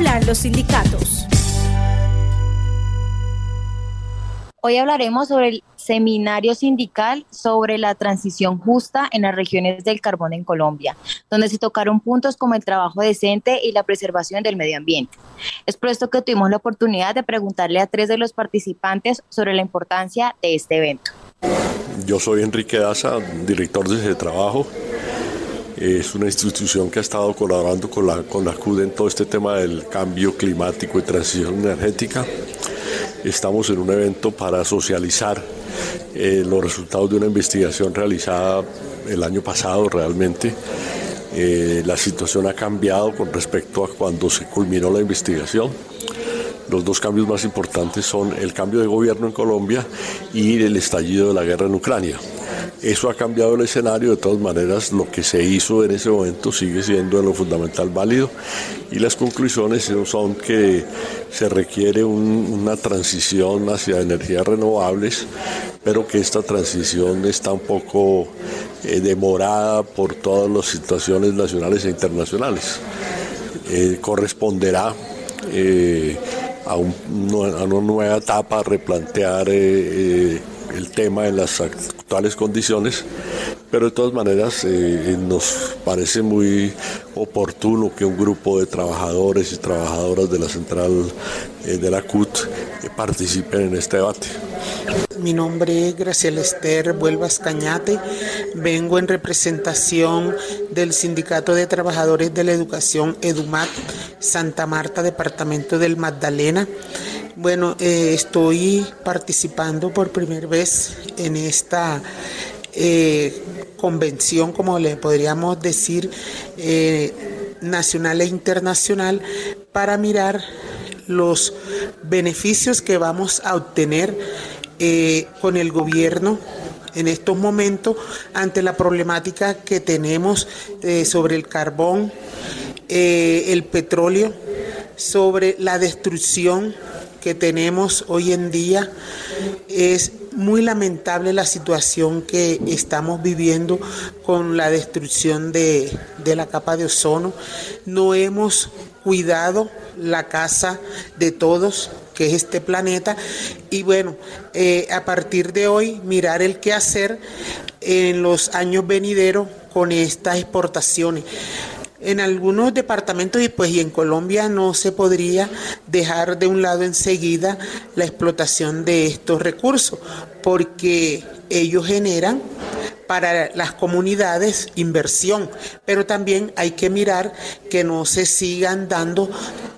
Hablan los sindicatos. Hoy hablaremos sobre el seminario sindical sobre la transición justa en las regiones del carbón en Colombia, donde se tocaron puntos como el trabajo decente y la preservación del medio ambiente. Es por esto que tuvimos la oportunidad de preguntarle a tres de los participantes sobre la importancia de este evento. Yo soy Enrique Daza, director de ese trabajo. Es una institución que ha estado colaborando con la, con la en todo este tema del cambio climático y transición energética. Estamos en un evento para socializar eh, los resultados de una investigación realizada el año pasado realmente. Eh, la situación ha cambiado con respecto a cuando se culminó la investigación. Los dos cambios más importantes son el cambio de gobierno en Colombia y el estallido de la guerra en Ucrania. Eso ha cambiado el escenario, de todas maneras lo que se hizo en ese momento sigue siendo en lo fundamental válido y las conclusiones son que se requiere una transición hacia energías renovables, pero que esta transición está un poco eh, demorada por todas las situaciones nacionales e internacionales. Eh, corresponderá eh, a, una nueva etapa replantear el tema en las actuales condiciones, pero de todas maneras eh, nos parece muy oportuno que un grupo de trabajadores y trabajadoras de la central eh, de la CUT eh, participen en este debate. Mi nombre es Graciela Esther Vuelvas Cañate. Vengo en representación del Sindicato de Trabajadores de la Educación EDUMAT Santa Marta, Departamento del Magdalena. Bueno, eh, estoy participando por primera vez en esta eh, convención, como le podríamos decir, eh, nacional e internacional, para mirar los beneficios que vamos a obtener con el gobierno en estos momentos ante la problemática que tenemos sobre el carbón, el petróleo, sobre la destrucción que tenemos hoy en día. Es muy lamentable la situación que estamos viviendo con la destrucción de, la capa de ozono. No hemos cuidado la casa de todos que es este planeta y bueno, eh, a partir de hoy mirar el qué hacer en los años venideros con estas exportaciones en algunos departamentos y pues y en Colombia no se podría dejar de un lado enseguida la explotación de estos recursos porque ellos generan para las comunidades inversión, pero también hay que mirar que no se sigan dando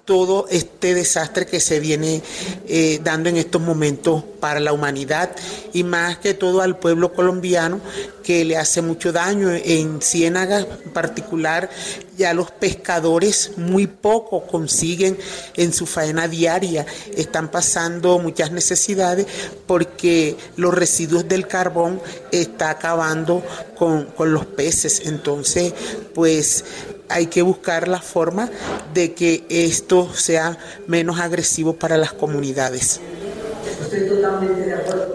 todo este desastre que se viene eh, dando en estos momentos para la humanidad y más que todo al pueblo colombiano que le hace mucho daño. En Ciénaga en particular ya los pescadores muy poco consiguen en su faena diaria, están pasando muchas necesidades porque los residuos del carbón está acabando con, con los peces. Entonces, pues hay que buscar la forma de que esto sea menos agresivo para las comunidades.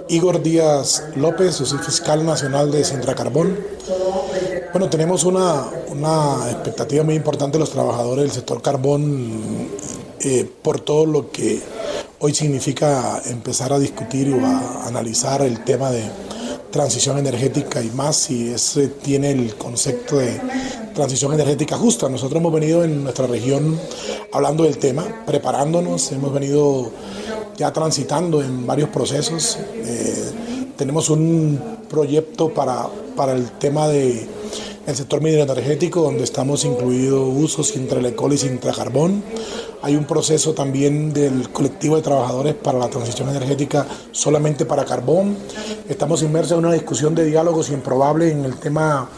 Igor Díaz López, yo soy fiscal nacional de Centra Carbón. Bueno, tenemos una, una, expectativa muy importante de los trabajadores del sector carbón eh, por todo lo que hoy significa empezar a discutir o a analizar el tema de transición energética y más si ese tiene el concepto de transición energética justa. Nosotros hemos venido en nuestra región hablando del tema, preparándonos, hemos venido ya transitando en varios procesos. Eh, tenemos un proyecto para, para el tema de el sector minero energético, donde estamos incluidos usos entre y intracarbón. Hay un proceso también del colectivo de trabajadores para la transición energética solamente para carbón. Estamos inmersos en una discusión de diálogos improbables en el tema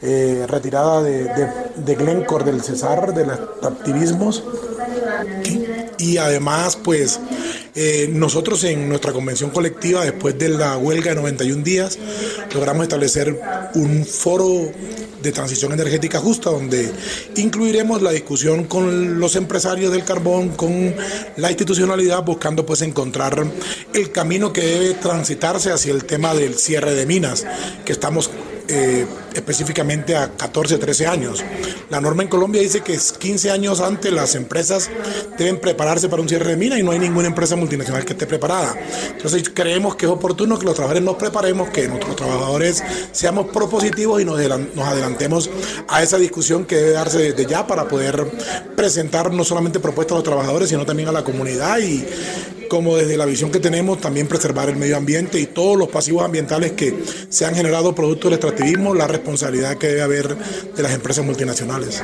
eh, retirada de, de, Glencore del Cesar, de los activismos. Y además, pues eh, nosotros en nuestra convención colectiva, después de la huelga de 91 días, logramos establecer un foro de transición energética justa, donde incluiremos la discusión con los empresarios del carbón, con la institucionalidad, buscando pues encontrar el camino que debe transitarse hacia el tema del cierre de minas, que estamos eh, específicamente a 14, 13 años. La norma en Colombia dice que 15 años antes las empresas deben prepararse para un cierre de mina y no hay ninguna empresa multinacional que esté preparada. Entonces creemos que es oportuno que los trabajadores nos preparemos, que nuestros trabajadores seamos propositivos y nos adelantemos a esa discusión que debe darse desde ya para poder presentar no solamente propuestas a los trabajadores, sino también a la comunidad y como desde la visión que tenemos también preservar el medio ambiente y todos los pasivos ambientales que se han generado producto del extractivismo, la responsabilidad que debe haber de las empresas multinacionales.